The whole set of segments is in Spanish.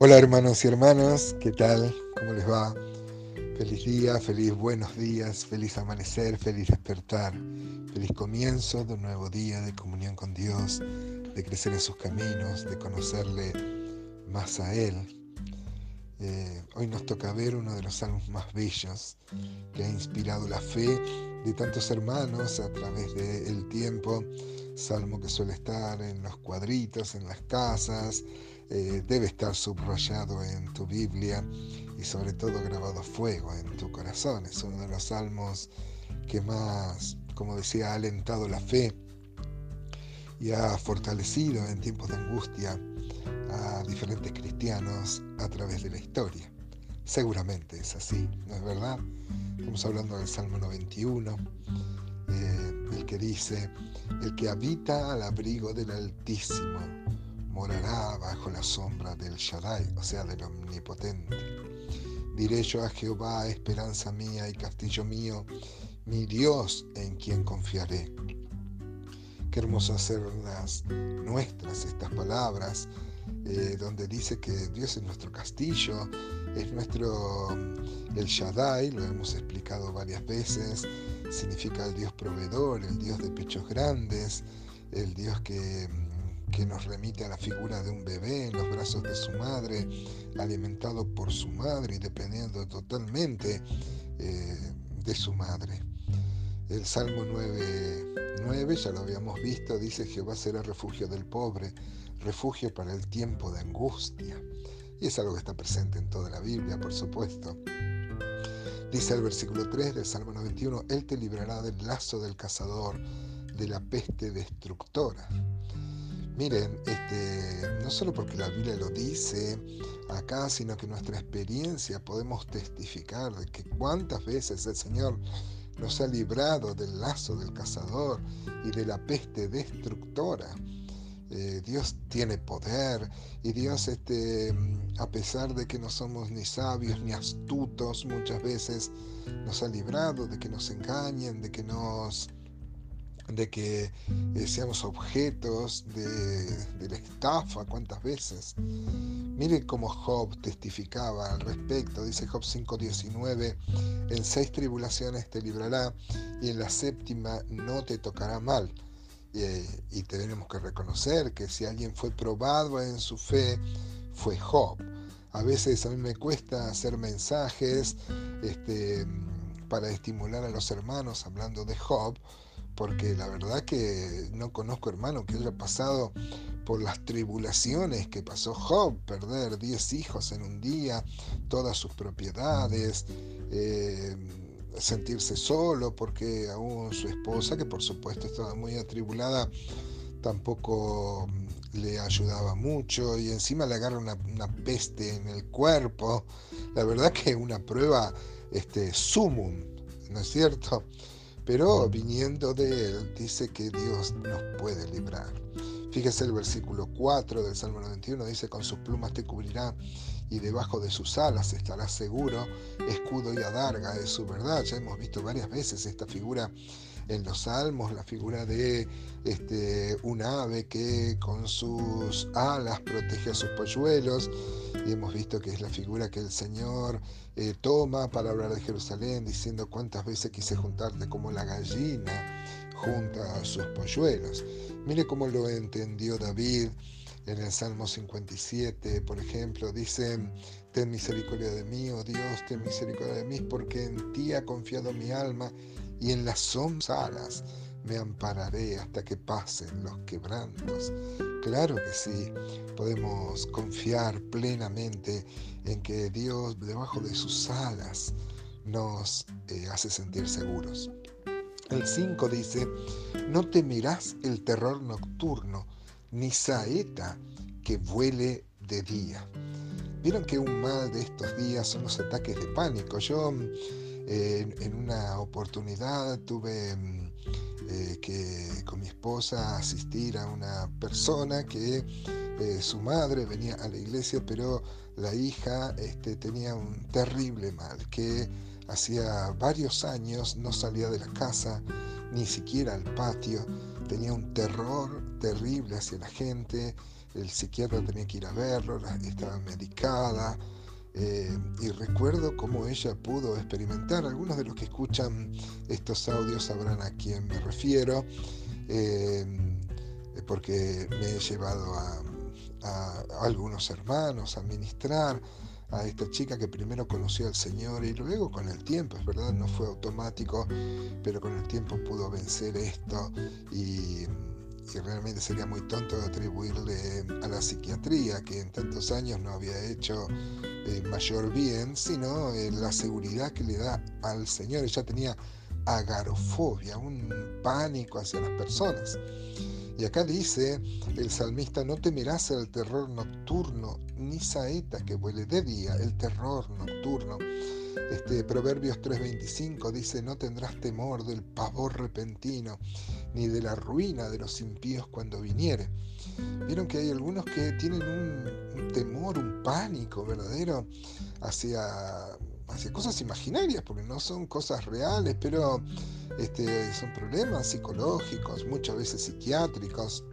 Hola hermanos y hermanas, ¿qué tal? ¿Cómo les va? Feliz día, feliz buenos días, feliz amanecer, feliz despertar, feliz comienzo de un nuevo día de comunión con Dios, de crecer en sus caminos, de conocerle más a Él. Eh, hoy nos toca ver uno de los salmos más bellos que ha inspirado la fe de tantos hermanos a través del tiempo, salmo que suele estar en los cuadritos, en las casas, eh, debe estar subrayado en tu Biblia y sobre todo grabado fuego en tu corazón. Es uno de los salmos que más, como decía, ha alentado la fe y ha fortalecido en tiempos de angustia a diferentes cristianos a través de la historia. Seguramente es así, ¿no es verdad? Estamos hablando del Salmo 91, eh, el que dice, el que habita al abrigo del Altísimo morará bajo la sombra del Shaddai, o sea, del Omnipotente. Diré yo a Jehová, esperanza mía y castillo mío, mi Dios en quien confiaré. Qué hermoso hacerlas nuestras estas palabras, eh, donde dice que Dios es nuestro castillo, es nuestro, el Shaddai, lo hemos explicado varias veces, significa el Dios proveedor, el Dios de pechos grandes, el Dios que que nos remite a la figura de un bebé en los brazos de su madre, alimentado por su madre y dependiendo totalmente eh, de su madre. El Salmo 9, ya lo habíamos visto, dice Jehová será refugio del pobre, refugio para el tiempo de angustia. Y es algo que está presente en toda la Biblia, por supuesto. Dice el versículo 3 del Salmo 91, Él te librará del lazo del cazador, de la peste destructora. Miren, este, no solo porque la Biblia lo dice acá, sino que nuestra experiencia podemos testificar de que cuántas veces el Señor nos ha librado del lazo del cazador y de la peste destructora. Eh, Dios tiene poder y Dios, este, a pesar de que no somos ni sabios ni astutos muchas veces, nos ha librado de que nos engañen, de que nos de que eh, seamos objetos de, la estafa, cuántas veces. Miren cómo Job testificaba al respecto, dice Job 5:19, en seis tribulaciones te librará y en la séptima no te tocará mal. Eh, y tenemos que reconocer que si alguien fue probado en su fe, fue Job. A veces a mí me cuesta hacer mensajes este, para estimular a los hermanos hablando de Job, porque la verdad que no conozco hermano que haya pasado por las tribulaciones que pasó Job, perder 10 hijos en un día, todas sus propiedades, eh, sentirse solo porque aún su esposa, que por supuesto estaba muy atribulada, tampoco le ayudaba mucho y encima le agarra una, peste en el cuerpo. La verdad que una prueba este, sumum, ¿no es cierto? pero viniendo de Él dice que Dios nos puede librar. Fíjese el versículo 4 del Salmo 91, dice, con sus plumas te cubrirá y debajo de sus alas estarás seguro, escudo y adarga es su verdad. Ya hemos visto varias veces esta figura en los salmos, la figura de este, un ave que con sus alas protege a sus polluelos, y hemos visto que es la figura que el Señor eh, toma para hablar de Jerusalén, diciendo cuántas veces quise juntarte como la gallina junta a sus polluelos. Mire cómo lo entendió David en el Salmo 57, por ejemplo, dice, ten misericordia de mí, oh Dios, ten misericordia de mí, porque en ti ha confiado mi alma y en las sombras me ampararé hasta que pasen los quebrantos. Claro que sí, podemos confiar plenamente en que Dios debajo de sus alas nos eh, hace sentir seguros. El 5 dice, no temerás el terror nocturno, ni saeta que vuele de día. Vieron que un mal de estos días son los ataques de pánico. Yo en una oportunidad tuve mm, eh, que con mi esposa asistir a una persona que eh, su madre venía a la iglesia, pero la hija este, tenía un terrible mal, que hacía varios años no salía de la casa, ni siquiera al patio, tenía un terror terrible hacia la gente, el psiquiatra tenía que ir a verlo, estaba medicada. Eh, y recuerdo cómo ella pudo experimentar. Algunos de los que escuchan estos audios sabrán a quién me refiero, eh, porque me he llevado a, a, algunos hermanos a ministrar a esta chica que primero conoció al Señor y luego con el tiempo, es verdad, no fue automático, pero con el tiempo pudo vencer esto y, realmente sería muy tonto atribuirle a la psiquiatría, que en tantos años no había hecho eh, mayor bien, sino eh, la seguridad que le da al Señor. Ella tenía agarofobia, un pánico hacia las personas. Y acá dice el salmista, no temerás el terror nocturno, ni saeta que vuele de día, el terror nocturno. Este, Proverbios 3:25 dice, no tendrás temor del pavor repentino, ni de la ruina de los impíos cuando viniere. Vieron que hay algunos que tienen un temor, un pánico verdadero hacia hacia cosas imaginarias, porque no son cosas reales, pero este, son problemas psicológicos, muchas veces psiquiátricos.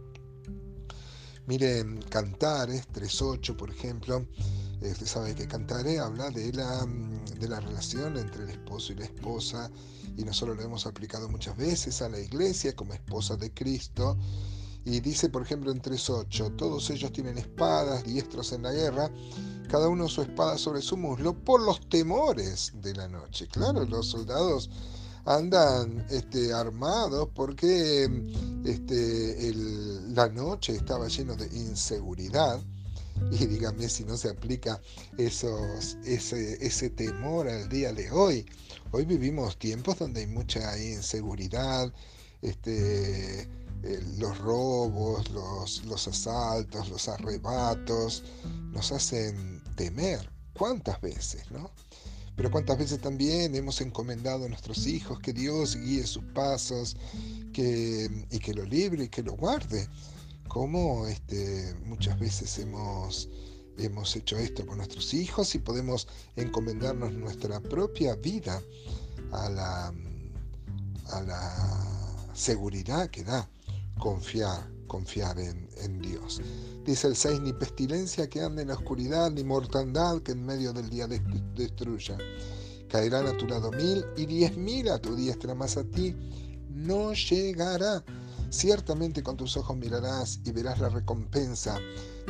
Miren, Cantares 3.8, por ejemplo, eh, usted sabe que Cantares habla de la, de la relación entre el esposo y la esposa, y nosotros lo hemos aplicado muchas veces a la iglesia como esposa de Cristo. Y dice, por ejemplo, en 3.8, todos ellos tienen espadas, diestros en la guerra, cada uno su espada sobre su muslo, por los temores de la noche. Claro, los soldados andan este, armados porque este, la noche estaba lleno de inseguridad. Y dígame si no se aplica esos, ese, ese temor al día de hoy. Hoy vivimos tiempos donde hay mucha inseguridad, este, eh, los robos, los, los asaltos, los arrebatos, nos hacen temer. ¿Cuántas veces, no? Pero cuántas veces también hemos encomendado a nuestros hijos que Dios guíe sus pasos que, y que lo libre y que lo guarde. Como este, muchas veces hemos, hemos hecho esto con nuestros hijos y podemos encomendarnos nuestra propia vida a la, a la seguridad que da confiar, confiar en, en, Dios. Dice el 6, ni pestilencia que ande en la oscuridad, ni mortandad que en medio del día destruya. Caerán a tu lado mil y diez mil a tu diestra, más a ti no llegará. Ciertamente con tus ojos mirarás y verás la recompensa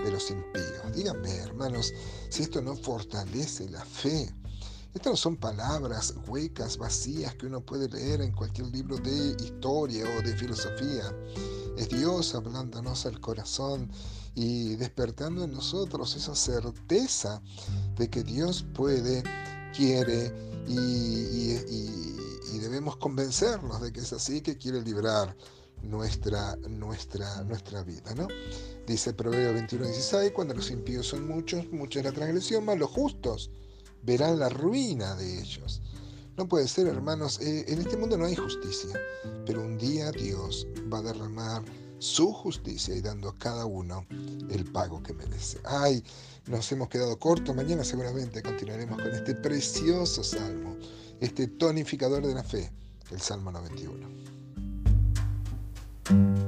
de los impíos. Díganme, hermanos, si esto no fortalece la fe, estas no son palabras huecas, vacías que uno puede leer en cualquier libro de historia o de filosofía. Es Dios hablándonos al corazón y despertando en nosotros esa certeza de que Dios puede, quiere y, debemos convencernos de que es así, que quiere librar nuestra, nuestra, nuestra vida. ¿no? Dice Proverbio 21, 16, cuando los impíos son muchos, mucha es la transgresión, más los justos verán la ruina de ellos. No puede ser, hermanos, eh, en este mundo no hay justicia, pero un día Dios va a derramar su justicia y dando a cada uno el pago que merece. Ay, nos hemos quedado cortos, mañana seguramente continuaremos con este precioso salmo, este tonificador de la fe, el Salmo 91.